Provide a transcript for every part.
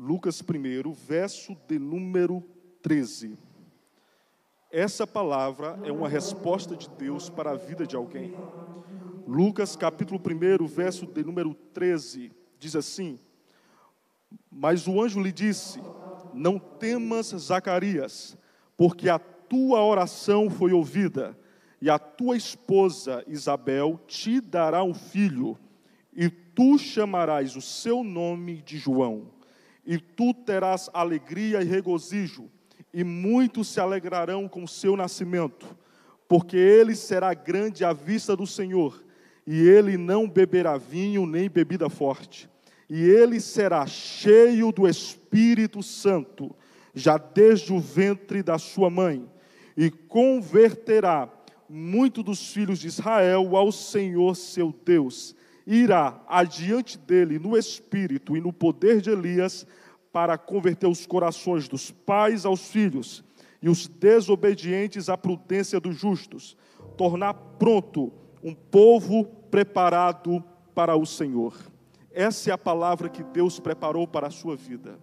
Lucas 1, verso de número 13. Essa palavra é uma resposta de Deus para a vida de alguém. Lucas capítulo 1, verso de número 13, diz assim: Mas o anjo lhe disse: Não temas, Zacarias, porque a tua oração foi ouvida, e a tua esposa Isabel te dará um filho, e tu chamarás o seu nome de João, e tu terás alegria e regozijo e muitos se alegrarão com o seu nascimento, porque ele será grande à vista do Senhor, e ele não beberá vinho nem bebida forte, e ele será cheio do Espírito Santo, já desde o ventre da sua mãe, e converterá muito dos filhos de Israel ao Senhor seu Deus. Irá adiante dele no espírito e no poder de Elias, para converter os corações dos pais aos filhos e os desobedientes à prudência dos justos, tornar pronto um povo preparado para o Senhor. Essa é a palavra que Deus preparou para a sua vida.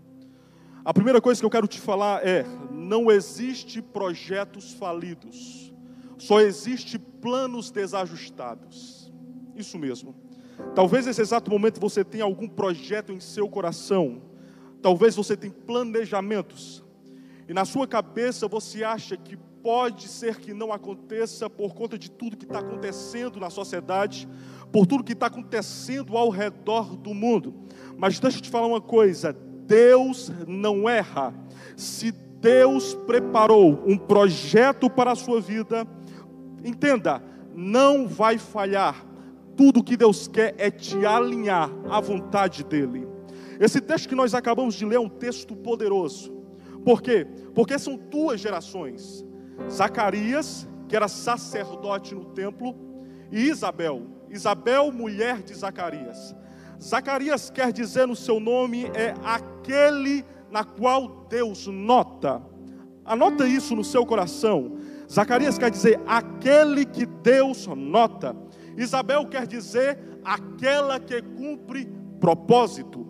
A primeira coisa que eu quero te falar é: não existe projetos falidos, só existe planos desajustados. Isso mesmo. Talvez nesse exato momento você tenha algum projeto em seu coração, Talvez você tenha planejamentos e na sua cabeça você acha que pode ser que não aconteça por conta de tudo que está acontecendo na sociedade, por tudo que está acontecendo ao redor do mundo. Mas deixa eu te falar uma coisa: Deus não erra. Se Deus preparou um projeto para a sua vida, entenda, não vai falhar. Tudo que Deus quer é te alinhar à vontade dEle. Esse texto que nós acabamos de ler é um texto poderoso. Por quê? Porque são duas gerações: Zacarias, que era sacerdote no templo, e Isabel. Isabel, mulher de Zacarias. Zacarias quer dizer no seu nome é aquele na qual Deus nota. Anota isso no seu coração. Zacarias quer dizer aquele que Deus nota. Isabel quer dizer aquela que cumpre propósito.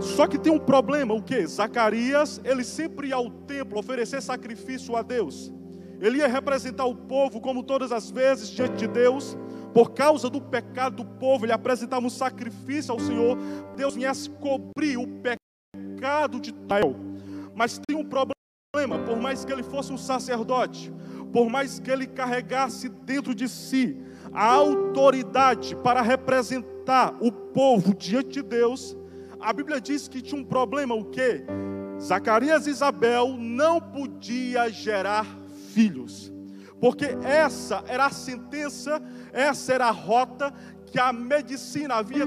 Só que tem um problema, o que? Zacarias, ele sempre ia ao templo oferecer sacrifício a Deus. Ele ia representar o povo como todas as vezes diante de Deus. Por causa do pecado do povo, ele apresentava um sacrifício ao Senhor. Deus vinha cobrir o pecado de Israel. Mas tem um problema, por mais que ele fosse um sacerdote, por mais que ele carregasse dentro de si a autoridade para representar o povo diante de Deus, a Bíblia diz que tinha um problema, o que? Zacarias e Isabel não podia gerar filhos. Porque essa era a sentença, essa era a rota que a medicina havia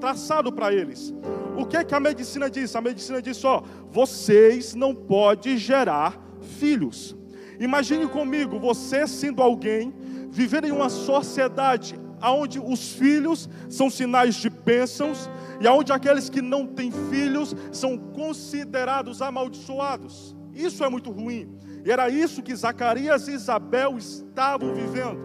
traçado para eles. O que que a medicina diz? A medicina diz só: vocês não podem gerar filhos. Imagine comigo, você sendo alguém vivendo em uma sociedade onde os filhos são sinais de bênçãos, e aonde aqueles que não têm filhos são considerados amaldiçoados. Isso é muito ruim. E era isso que Zacarias e Isabel estavam vivendo.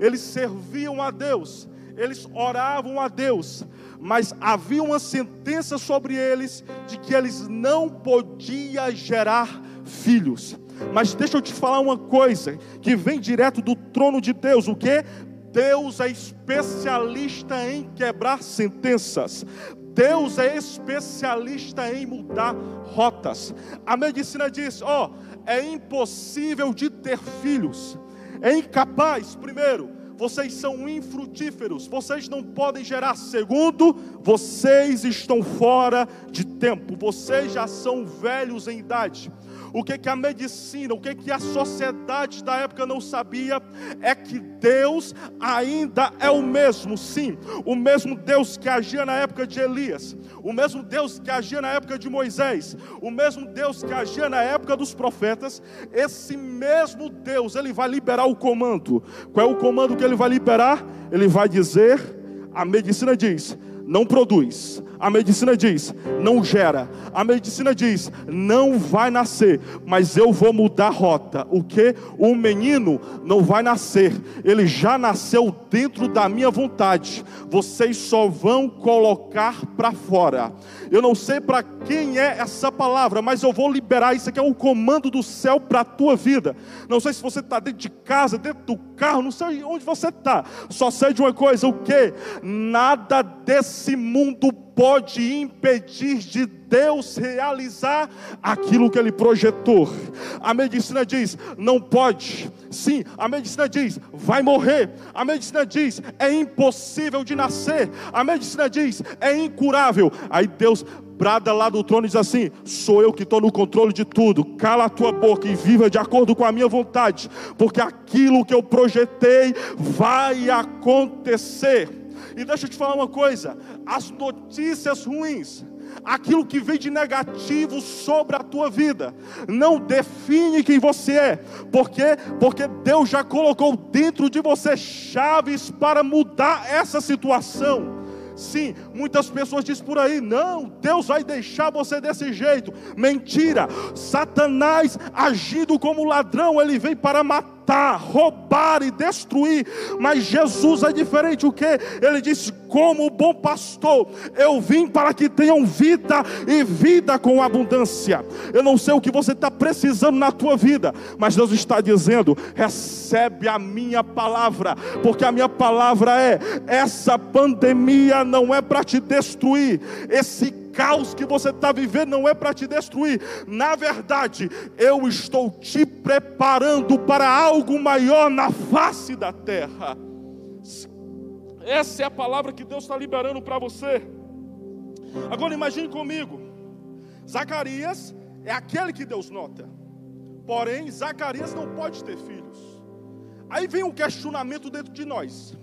Eles serviam a Deus, eles oravam a Deus, mas havia uma sentença sobre eles de que eles não podiam gerar filhos. Mas deixa eu te falar uma coisa que vem direto do trono de Deus, o que? Deus é especialista em quebrar sentenças. Deus é especialista em mudar rotas. A medicina diz: ó, oh, é impossível de ter filhos, é incapaz, primeiro, vocês são infrutíferos, vocês não podem gerar. Segundo, vocês estão fora de tempo, vocês já são velhos em idade o que, que a medicina, o que, que a sociedade da época não sabia, é que Deus ainda é o mesmo, sim, o mesmo Deus que agia na época de Elias, o mesmo Deus que agia na época de Moisés, o mesmo Deus que agia na época dos profetas, esse mesmo Deus, ele vai liberar o comando. Qual é o comando que ele vai liberar? Ele vai dizer, a medicina diz: não produz. A medicina diz: não gera. A medicina diz: não vai nascer. Mas eu vou mudar a rota. O que? O menino não vai nascer. Ele já nasceu dentro da minha vontade. Vocês só vão colocar para fora. Eu não sei para quem é essa palavra, mas eu vou liberar. Isso aqui é o comando do céu para a tua vida. Não sei se você está dentro de casa, dentro do carro, não sei onde você está. Só sei de uma coisa: o que? Nada desse mundo pode impedir de Deus realizar aquilo que ele projetou. A medicina diz: não pode. Sim, a medicina diz: vai morrer. A medicina diz: é impossível de nascer. A medicina diz: é incurável. Aí Deus brada lá do trono e diz assim: Sou eu que estou no controle de tudo. Cala a tua boca e viva de acordo com a minha vontade, porque aquilo que eu projetei vai acontecer. E deixa eu te falar uma coisa: as notícias ruins, aquilo que vem de negativo sobre a tua vida, não define quem você é, porque porque Deus já colocou dentro de você chaves para mudar essa situação. Sim, muitas pessoas dizem por aí: não, Deus vai deixar você desse jeito. Mentira, Satanás agindo como ladrão, ele vem para matar matar, roubar e destruir. Mas Jesus é diferente. O que? Ele disse: Como bom pastor, eu vim para que tenham vida e vida com abundância. Eu não sei o que você está precisando na tua vida, mas Deus está dizendo: recebe a minha palavra, porque a minha palavra é: essa pandemia não é para te destruir, esse caos que você está vivendo não é para te destruir. Na verdade, eu estou te preparando para algo maior na face da terra. Essa é a palavra que Deus está liberando para você. Agora imagine comigo: Zacarias é aquele que Deus nota, porém, Zacarias não pode ter filhos. Aí vem um questionamento dentro de nós: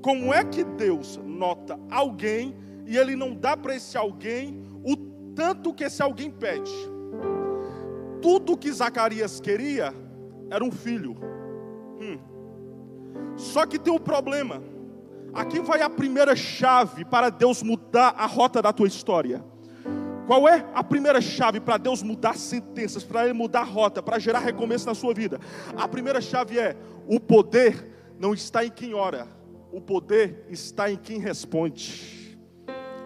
como é que Deus nota alguém e ele não dá para esse alguém o tanto que esse alguém pede. Tudo que Zacarias queria era um filho. Hum. Só que tem um problema. Aqui vai a primeira chave para Deus mudar a rota da tua história. Qual é a primeira chave para Deus mudar sentenças, para Ele mudar a rota, para gerar recomeço na sua vida? A primeira chave é: o poder não está em quem ora, o poder está em quem responde.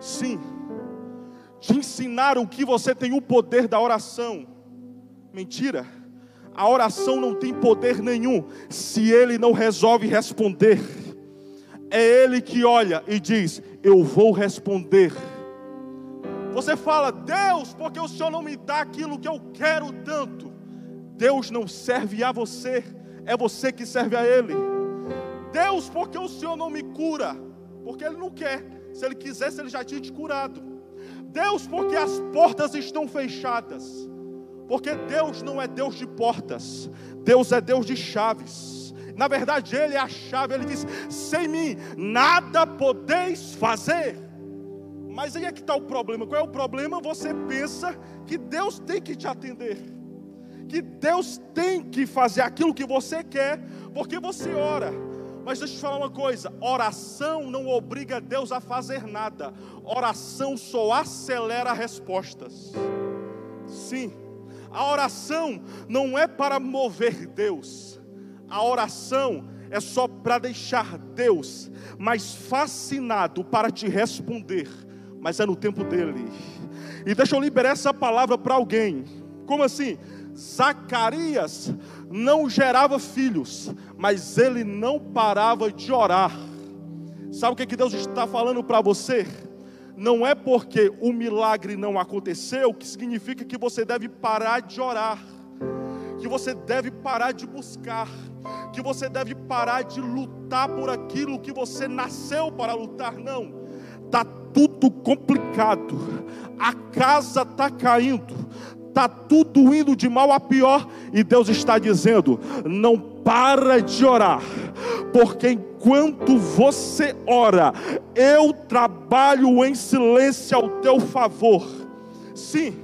Sim, te ensinaram que você tem o poder da oração. Mentira. A oração não tem poder nenhum se ele não resolve responder. É ele que olha e diz: Eu vou responder. Você fala, Deus, porque o Senhor não me dá aquilo que eu quero tanto. Deus não serve a você, é você que serve a Ele. Deus, porque o Senhor não me cura, porque Ele não quer. Se ele quisesse, ele já tinha te curado. Deus, porque as portas estão fechadas. Porque Deus não é Deus de portas, Deus é Deus de chaves. Na verdade, Ele é a chave. Ele diz: sem mim nada podeis fazer. Mas aí é que está o problema. Qual é o problema? Você pensa que Deus tem que te atender, que Deus tem que fazer aquilo que você quer, porque você ora. Mas deixa eu te falar uma coisa: oração não obriga Deus a fazer nada, oração só acelera respostas. Sim, a oração não é para mover Deus, a oração é só para deixar Deus mais fascinado para te responder, mas é no tempo dele. E deixa eu liberar essa palavra para alguém. Como assim? Zacarias não gerava filhos, mas ele não parava de orar. Sabe o que, que Deus está falando para você? Não é porque o milagre não aconteceu que significa que você deve parar de orar, que você deve parar de buscar, que você deve parar de lutar por aquilo que você nasceu para lutar. Não, está tudo complicado, a casa está caindo, está tudo indo de mal a pior, e Deus está dizendo: não para de orar, porque enquanto você ora, eu trabalho em silêncio ao teu favor. Sim,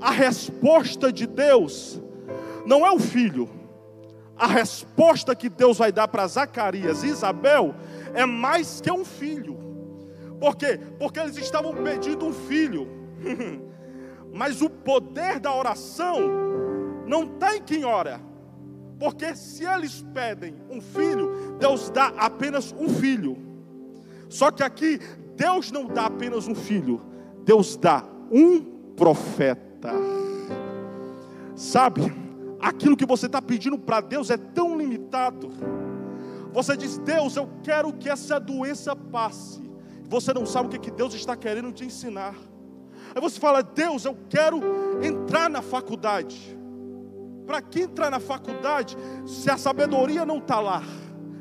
a resposta de Deus não é o filho, a resposta que Deus vai dar para Zacarias e Isabel é mais que um filho, Por quê? Porque eles estavam pedindo um filho. Mas o poder da oração não está em quem ora. Porque se eles pedem um filho, Deus dá apenas um filho. Só que aqui, Deus não dá apenas um filho, Deus dá um profeta. Sabe, aquilo que você está pedindo para Deus é tão limitado. Você diz, Deus, eu quero que essa doença passe. Você não sabe o que, que Deus está querendo te ensinar. Aí você fala, Deus, eu quero entrar na faculdade. Para que entrar na faculdade se a sabedoria não está lá?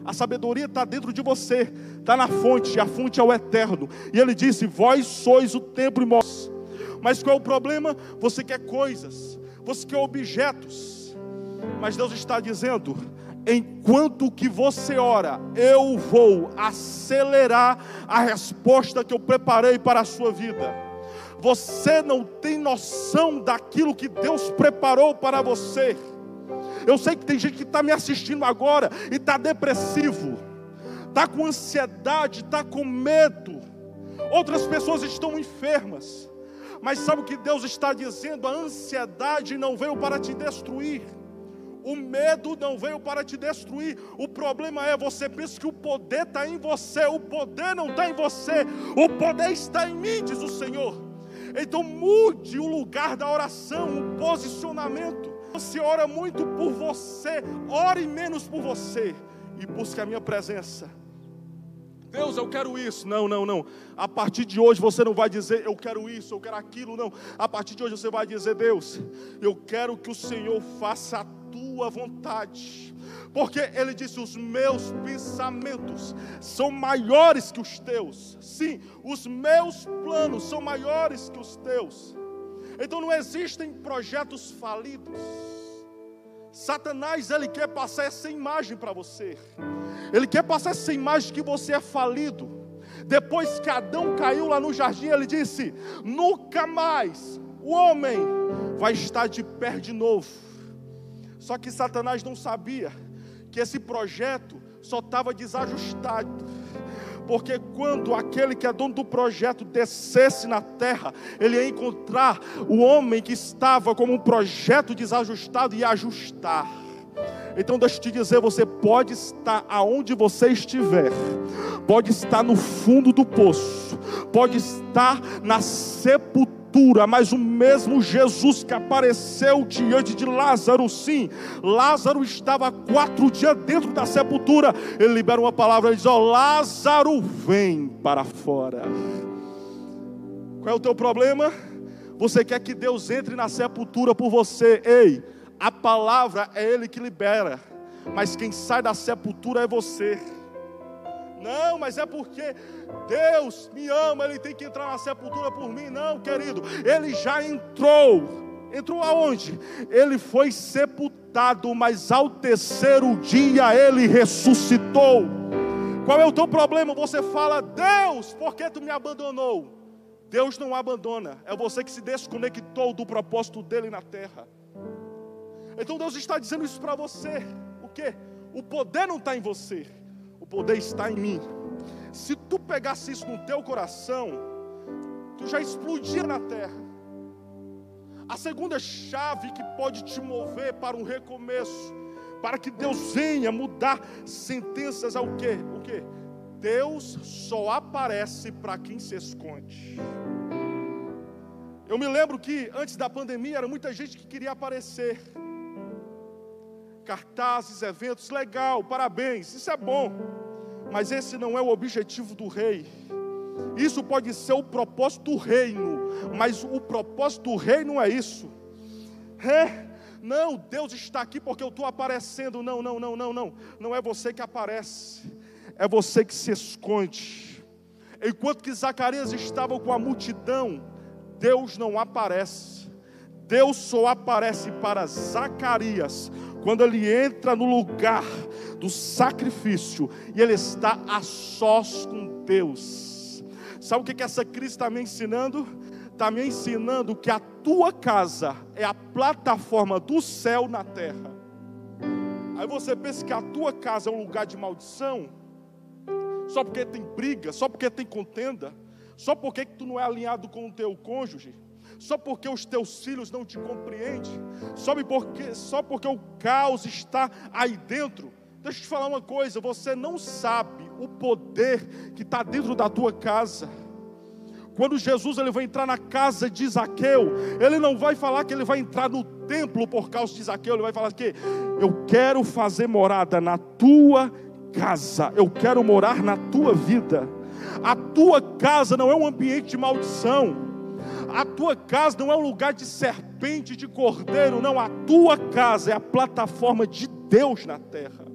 A sabedoria está dentro de você, está na fonte, a fonte é o eterno. E ele disse: Vós sois o templo e mortos. Mas qual é o problema? Você quer coisas, você quer objetos. Mas Deus está dizendo: enquanto que você ora, eu vou acelerar a resposta que eu preparei para a sua vida. Você não tem noção daquilo que Deus preparou para você. Eu sei que tem gente que está me assistindo agora e está depressivo, está com ansiedade, está com medo. Outras pessoas estão enfermas. Mas sabe o que Deus está dizendo? A ansiedade não veio para te destruir. O medo não veio para te destruir. O problema é você pensa que o poder está em você. O poder não está em você. O poder está em mim, diz o Senhor. Então mude o lugar da oração, o posicionamento. Você ora muito por você, ore menos por você e busque a minha presença. Deus, eu quero isso. Não, não, não. A partir de hoje você não vai dizer eu quero isso, eu quero aquilo, não. A partir de hoje você vai dizer, Deus, eu quero que o Senhor faça a tua vontade. Porque ele disse: Os meus pensamentos são maiores que os teus. Sim, os meus planos são maiores que os teus. Então não existem projetos falidos. Satanás, ele quer passar essa imagem para você. Ele quer passar essa imagem que você é falido. Depois que Adão caiu lá no jardim, ele disse: Nunca mais o homem vai estar de pé de novo. Só que Satanás não sabia que esse projeto só estava desajustado. Porque quando aquele que é dono do projeto descesse na terra, ele ia encontrar o homem que estava como um projeto desajustado e ajustar. Então deixa eu te dizer, você pode estar aonde você estiver, pode estar no fundo do poço, pode estar na sepultura mas o mesmo Jesus que apareceu diante de Lázaro, sim, Lázaro estava quatro dias dentro da sepultura. Ele libera uma palavra e diz: Ó, oh, Lázaro, vem para fora. Qual é o teu problema? Você quer que Deus entre na sepultura por você? Ei, a palavra é Ele que libera, mas quem sai da sepultura é você. Não, mas é porque Deus me ama, Ele tem que entrar na sepultura por mim. Não, querido, Ele já entrou. Entrou aonde? Ele foi sepultado, mas ao terceiro dia Ele ressuscitou. Qual é o teu problema? Você fala, Deus, por que tu me abandonou? Deus não abandona, é você que se desconectou do propósito dele na terra. Então Deus está dizendo isso para você. O que? O poder não está em você poder está em mim. Se tu pegasse isso no teu coração, tu já explodia na terra. A segunda chave que pode te mover para um recomeço, para que Deus venha mudar sentenças ao quê? O quê? Deus só aparece para quem se esconde. Eu me lembro que antes da pandemia era muita gente que queria aparecer. Cartazes, eventos, legal, parabéns, isso é bom. Mas esse não é o objetivo do rei. Isso pode ser o propósito do reino, mas o propósito do reino não é isso. É, não, Deus está aqui porque eu estou aparecendo. Não, não, não, não, não. Não é você que aparece, é você que se esconde. Enquanto que Zacarias estava com a multidão, Deus não aparece. Deus só aparece para Zacarias quando ele entra no lugar do sacrifício e ele está a sós com Deus. Sabe o que, que essa crise está me ensinando? Está me ensinando que a tua casa é a plataforma do céu na terra. Aí você pensa que a tua casa é um lugar de maldição, só porque tem briga, só porque tem contenda. só porque tu não é alinhado com o teu cônjuge, só porque os teus filhos não te compreendem, só porque, só porque o caos está aí dentro. Deixa eu te falar uma coisa: você não sabe o poder que está dentro da tua casa. Quando Jesus ele vai entrar na casa de Zaqueu, ele não vai falar que ele vai entrar no templo por causa de Zaqueu, ele vai falar que eu quero fazer morada na tua casa, eu quero morar na tua vida. A tua casa não é um ambiente de maldição. A tua casa não é um lugar de serpente, de cordeiro, não. A tua casa é a plataforma de Deus na terra.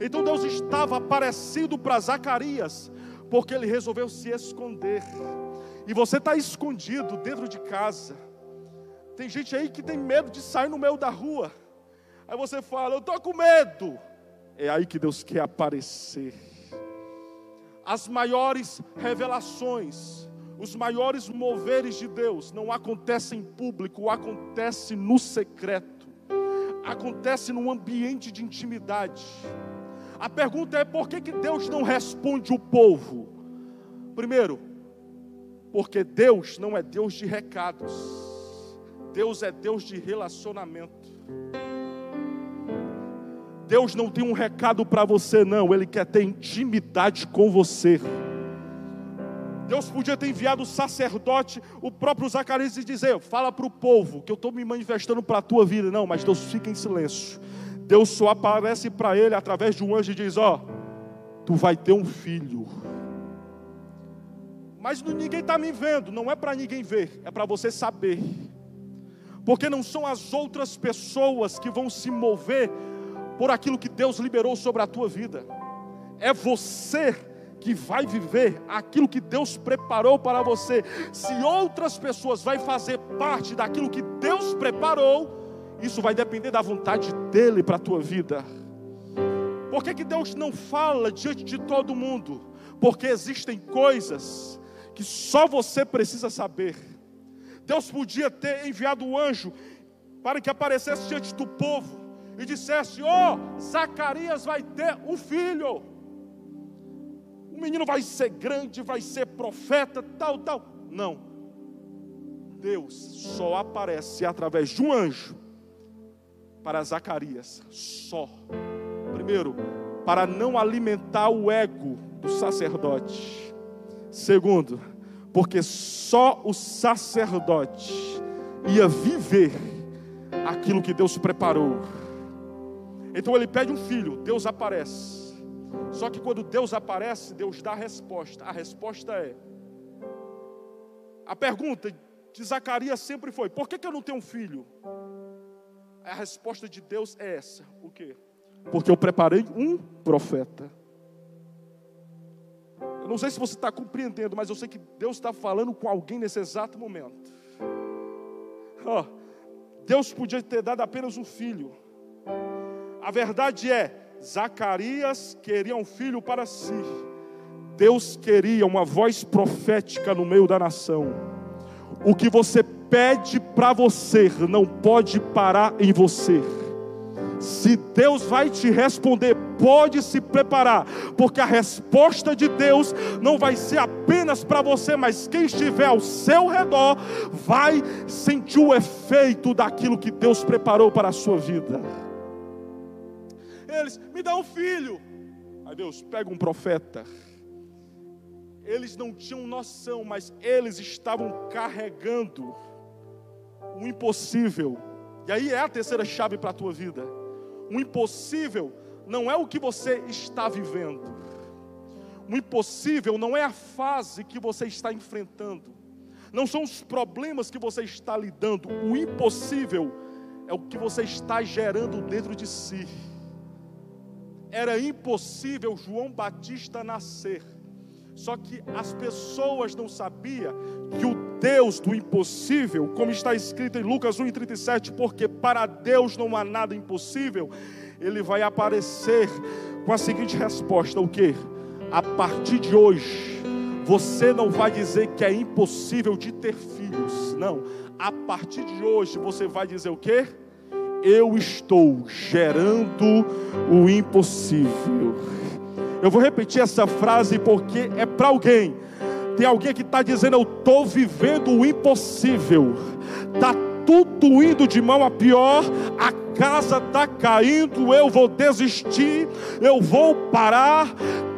Então Deus estava aparecendo para Zacarias, porque ele resolveu se esconder. E você está escondido dentro de casa. Tem gente aí que tem medo de sair no meio da rua. Aí você fala, eu estou com medo. É aí que Deus quer aparecer. As maiores revelações, os maiores moveres de Deus não acontecem em público, acontece no secreto. Acontece num ambiente de intimidade. A pergunta é por que, que Deus não responde o povo? Primeiro, porque Deus não é Deus de recados, Deus é Deus de relacionamento. Deus não tem um recado para você, não, Ele quer ter intimidade com você. Deus podia ter enviado o sacerdote, o próprio Zacarias, e dizer: Fala para o povo que eu estou me manifestando para a tua vida. Não, mas Deus fica em silêncio. Deus só aparece para ele através de um anjo e diz: Ó, oh, tu vai ter um filho. Mas ninguém está me vendo, não é para ninguém ver, é para você saber. Porque não são as outras pessoas que vão se mover por aquilo que Deus liberou sobre a tua vida, é você que vai viver aquilo que Deus preparou para você. Se outras pessoas vão fazer parte daquilo que Deus preparou, isso vai depender da vontade dele para a tua vida. Por que, que Deus não fala diante de todo mundo? Porque existem coisas que só você precisa saber. Deus podia ter enviado o um anjo para que aparecesse diante do povo e dissesse: oh, Zacarias vai ter um filho. O menino vai ser grande, vai ser profeta, tal, tal. Não. Deus só aparece através de um anjo para Zacarias só. Primeiro, para não alimentar o ego do sacerdote. Segundo, porque só o sacerdote ia viver aquilo que Deus preparou. Então ele pede um filho, Deus aparece. Só que quando Deus aparece, Deus dá a resposta. A resposta é: a pergunta de Zacarias sempre foi: por que, que eu não tenho um filho? A resposta de Deus é essa: o quê? Porque eu preparei um profeta. Eu não sei se você está compreendendo, mas eu sei que Deus está falando com alguém nesse exato momento. Oh, Deus podia ter dado apenas um filho. A verdade é, Zacarias queria um filho para si. Deus queria uma voz profética no meio da nação. O que você pede para você não pode parar em você. Se Deus vai te responder, pode se preparar, porque a resposta de Deus não vai ser apenas para você, mas quem estiver ao seu redor vai sentir o efeito daquilo que Deus preparou para a sua vida. Eles, me dá um filho. Aí Deus, pega um profeta. Eles não tinham noção, mas eles estavam carregando um impossível. E aí é a terceira chave para a tua vida. O impossível não é o que você está vivendo. O impossível não é a fase que você está enfrentando. Não são os problemas que você está lidando. O impossível é o que você está gerando dentro de si. Era impossível João Batista nascer. Só que as pessoas não sabiam que o Deus do impossível, como está escrito em Lucas 1,37, porque para Deus não há nada impossível, ele vai aparecer com a seguinte resposta: o que? A partir de hoje, você não vai dizer que é impossível de ter filhos, não. A partir de hoje, você vai dizer o que? Eu estou gerando o impossível. Eu vou repetir essa frase porque é para alguém Tem alguém que está dizendo: Eu estou vivendo o impossível. Está tudo indo de mão a pior, a casa está caindo, eu vou desistir, eu vou parar,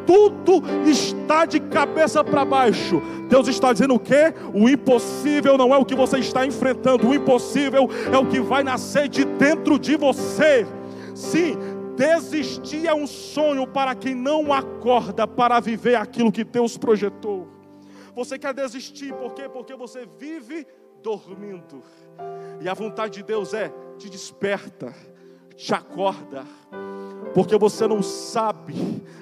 tudo está de cabeça para baixo. Deus está dizendo o quê? O impossível não é o que você está enfrentando, o impossível é o que vai nascer de dentro de você. Sim, desistir é um sonho para quem não acorda para viver aquilo que Deus projetou. Você quer desistir, por quê? Porque você vive dormindo. E a vontade de Deus é: te desperta, te acorda, porque você não sabe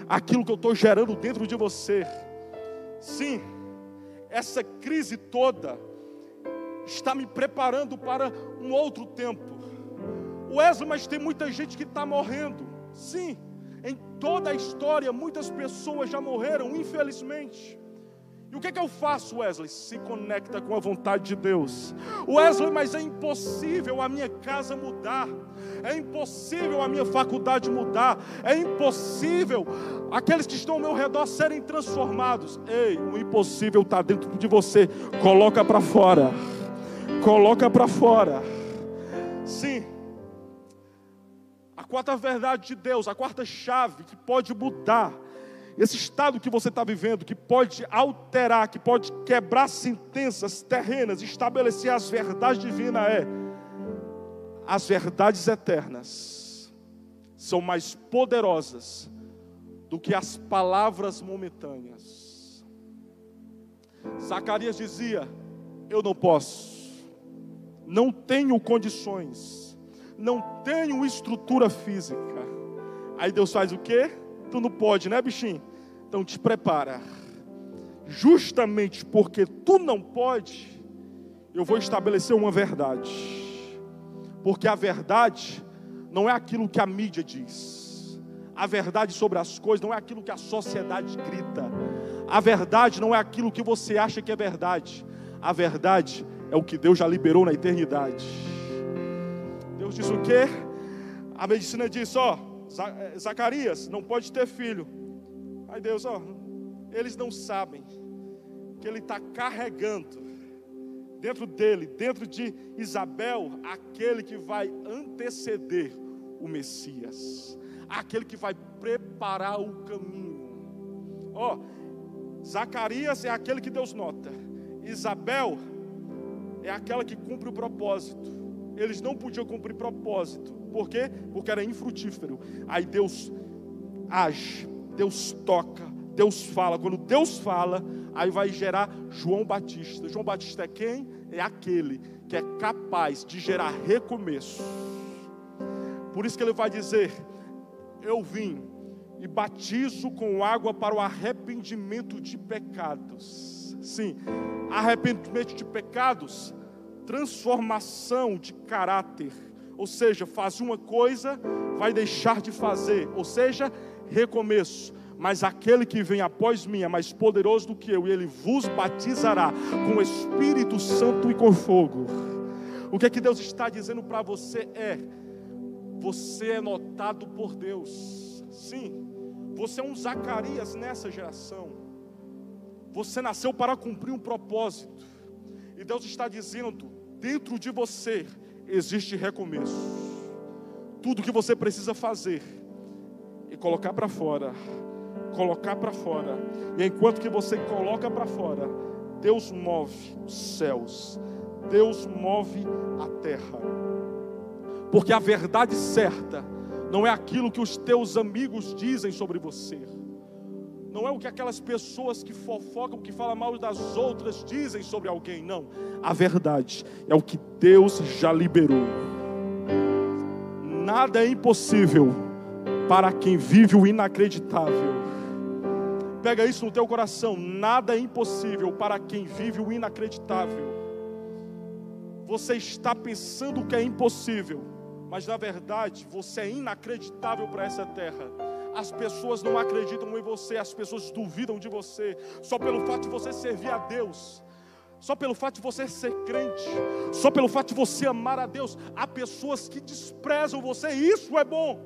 aquilo que eu estou gerando dentro de você. Sim, essa crise toda está me preparando para um outro tempo. Wesley, mas tem muita gente que está morrendo. Sim, em toda a história, muitas pessoas já morreram, infelizmente. E o que, é que eu faço, Wesley? Se conecta com a vontade de Deus. Wesley, mas é impossível a minha casa mudar. É impossível a minha faculdade mudar. É impossível aqueles que estão ao meu redor serem transformados. Ei, o impossível está dentro de você. Coloca para fora. Coloca para fora. Sim. A quarta verdade de Deus, a quarta chave que pode mudar esse estado que você está vivendo, que pode alterar, que pode quebrar sentenças terrenas, estabelecer as verdades divinas, é as verdades eternas são mais poderosas do que as palavras momentâneas. Zacarias dizia: Eu não posso, não tenho condições, não tenho estrutura física. Aí Deus faz o quê? Não pode, né, bichinho? Então te prepara. Justamente porque tu não pode, eu vou estabelecer uma verdade. Porque a verdade não é aquilo que a mídia diz. A verdade sobre as coisas não é aquilo que a sociedade grita. A verdade não é aquilo que você acha que é verdade. A verdade é o que Deus já liberou na eternidade. Deus diz o quê? A medicina diz, ó, Zacarias não pode ter filho. Aí Deus, ó, eles não sabem que ele está carregando dentro dele, dentro de Isabel, aquele que vai anteceder o Messias, aquele que vai preparar o caminho. Ó, Zacarias é aquele que Deus nota, Isabel é aquela que cumpre o propósito. Eles não podiam cumprir propósito, por quê? Porque era infrutífero. Aí Deus age, Deus toca, Deus fala. Quando Deus fala, aí vai gerar João Batista. João Batista é quem? É aquele que é capaz de gerar recomeço. Por isso que ele vai dizer: Eu vim e batizo com água para o arrependimento de pecados. Sim, arrependimento de pecados, transformação de caráter ou seja, faz uma coisa, vai deixar de fazer, ou seja, recomeço. Mas aquele que vem após mim é mais poderoso do que eu, e ele vos batizará com o Espírito Santo e com fogo. O que é que Deus está dizendo para você é: você é notado por Deus. Sim, você é um Zacarias nessa geração. Você nasceu para cumprir um propósito. E Deus está dizendo: dentro de você existe recomeço. Tudo que você precisa fazer e colocar para fora, colocar para fora. E enquanto que você coloca para fora, Deus move os céus, Deus move a terra. Porque a verdade certa não é aquilo que os teus amigos dizem sobre você. Não é o que aquelas pessoas que fofocam, que falam mal das outras dizem sobre alguém, não. A verdade é o que Deus já liberou. Nada é impossível para quem vive o inacreditável. Pega isso no teu coração. Nada é impossível para quem vive o inacreditável. Você está pensando que é impossível, mas na verdade você é inacreditável para essa terra as pessoas não acreditam em você, as pessoas duvidam de você, só pelo fato de você servir a Deus, só pelo fato de você ser crente, só pelo fato de você amar a Deus, há pessoas que desprezam você, e isso é bom,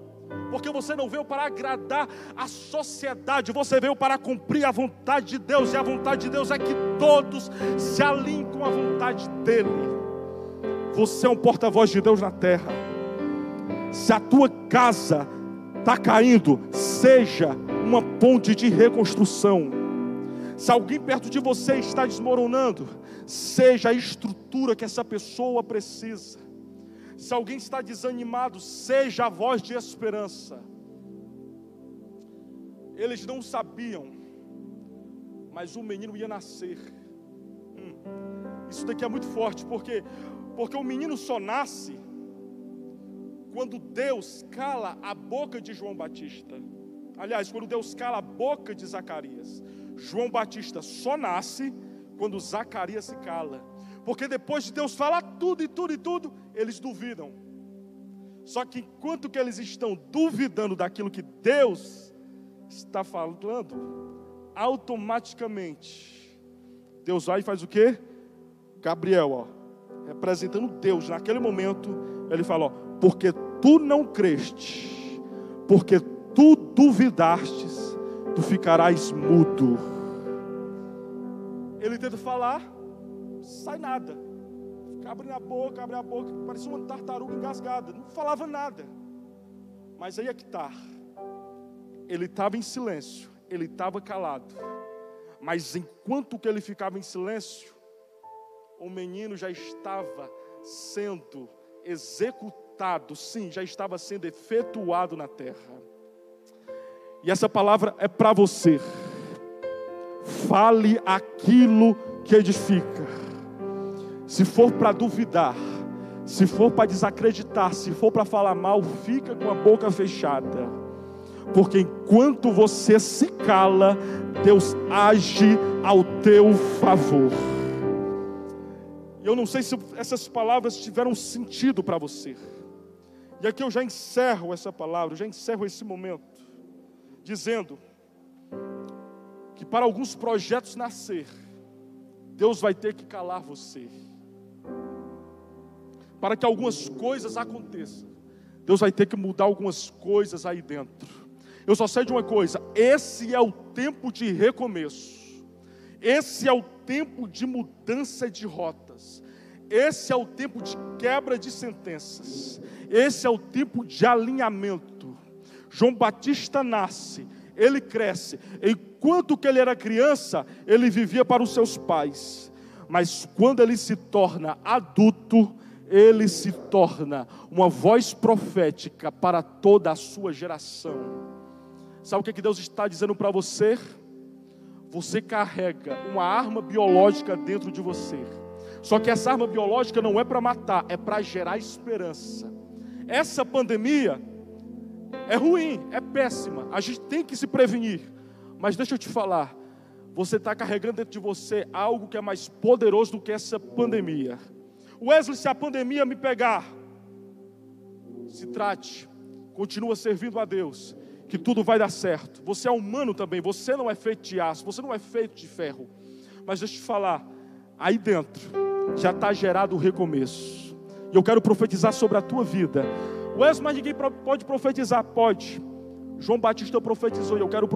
porque você não veio para agradar a sociedade, você veio para cumprir a vontade de Deus, e a vontade de Deus é que todos se alinhem com a vontade dEle. Você é um porta-voz de Deus na terra. Se a tua casa está caindo, seja uma ponte de reconstrução. Se alguém perto de você está desmoronando, seja a estrutura que essa pessoa precisa. Se alguém está desanimado, seja a voz de esperança. Eles não sabiam, mas o menino ia nascer. Hum, isso daqui é muito forte, porque porque o menino só nasce quando Deus cala a boca de João Batista. Aliás, quando Deus cala a boca de Zacarias. João Batista só nasce quando Zacarias se cala. Porque depois de Deus falar tudo e tudo e tudo, eles duvidam. Só que enquanto que eles estão duvidando daquilo que Deus está falando, automaticamente Deus vai e faz o quê? Gabriel, ó, representando Deus, naquele momento, ele fala, ó, porque tu não creste, porque tu duvidastes, tu ficarás mudo. Ele tenta falar, sai nada. Abrindo a boca, abre a boca, parecia uma tartaruga engasgada, não falava nada. Mas aí é que está. Ele estava em silêncio, ele estava calado. Mas enquanto que ele ficava em silêncio, o menino já estava sendo executado, sim, já estava sendo efetuado na terra. E essa palavra é para você. Fale aquilo que edifica. Se for para duvidar, se for para desacreditar, se for para falar mal, fica com a boca fechada. Porque enquanto você se cala, Deus age ao teu favor. Eu não sei se essas palavras tiveram sentido para você. E aqui eu já encerro essa palavra, já encerro esse momento dizendo que para alguns projetos nascer, Deus vai ter que calar você. Para que algumas coisas aconteçam, Deus vai ter que mudar algumas coisas aí dentro. Eu só sei de uma coisa: esse é o tempo de recomeço, esse é o tempo de mudança de rotas, esse é o tempo de quebra de sentenças, esse é o tempo de alinhamento. João Batista nasce, ele cresce. Enquanto que ele era criança, ele vivia para os seus pais. Mas quando ele se torna adulto, ele se torna uma voz profética para toda a sua geração. Sabe o que, que Deus está dizendo para você? Você carrega uma arma biológica dentro de você. Só que essa arma biológica não é para matar, é para gerar esperança. Essa pandemia é ruim, é péssima. A gente tem que se prevenir. Mas deixa eu te falar, você está carregando dentro de você algo que é mais poderoso do que essa pandemia. Wesley, se a pandemia me pegar, se trate, continua servindo a Deus, que tudo vai dar certo. Você é humano também, você não é feito de aço, você não é feito de ferro. Mas deixa eu te falar, aí dentro já está gerado o recomeço. E eu quero profetizar sobre a tua vida. Wesley, mas ninguém pode profetizar? Pode. João Batista profetizou e eu quero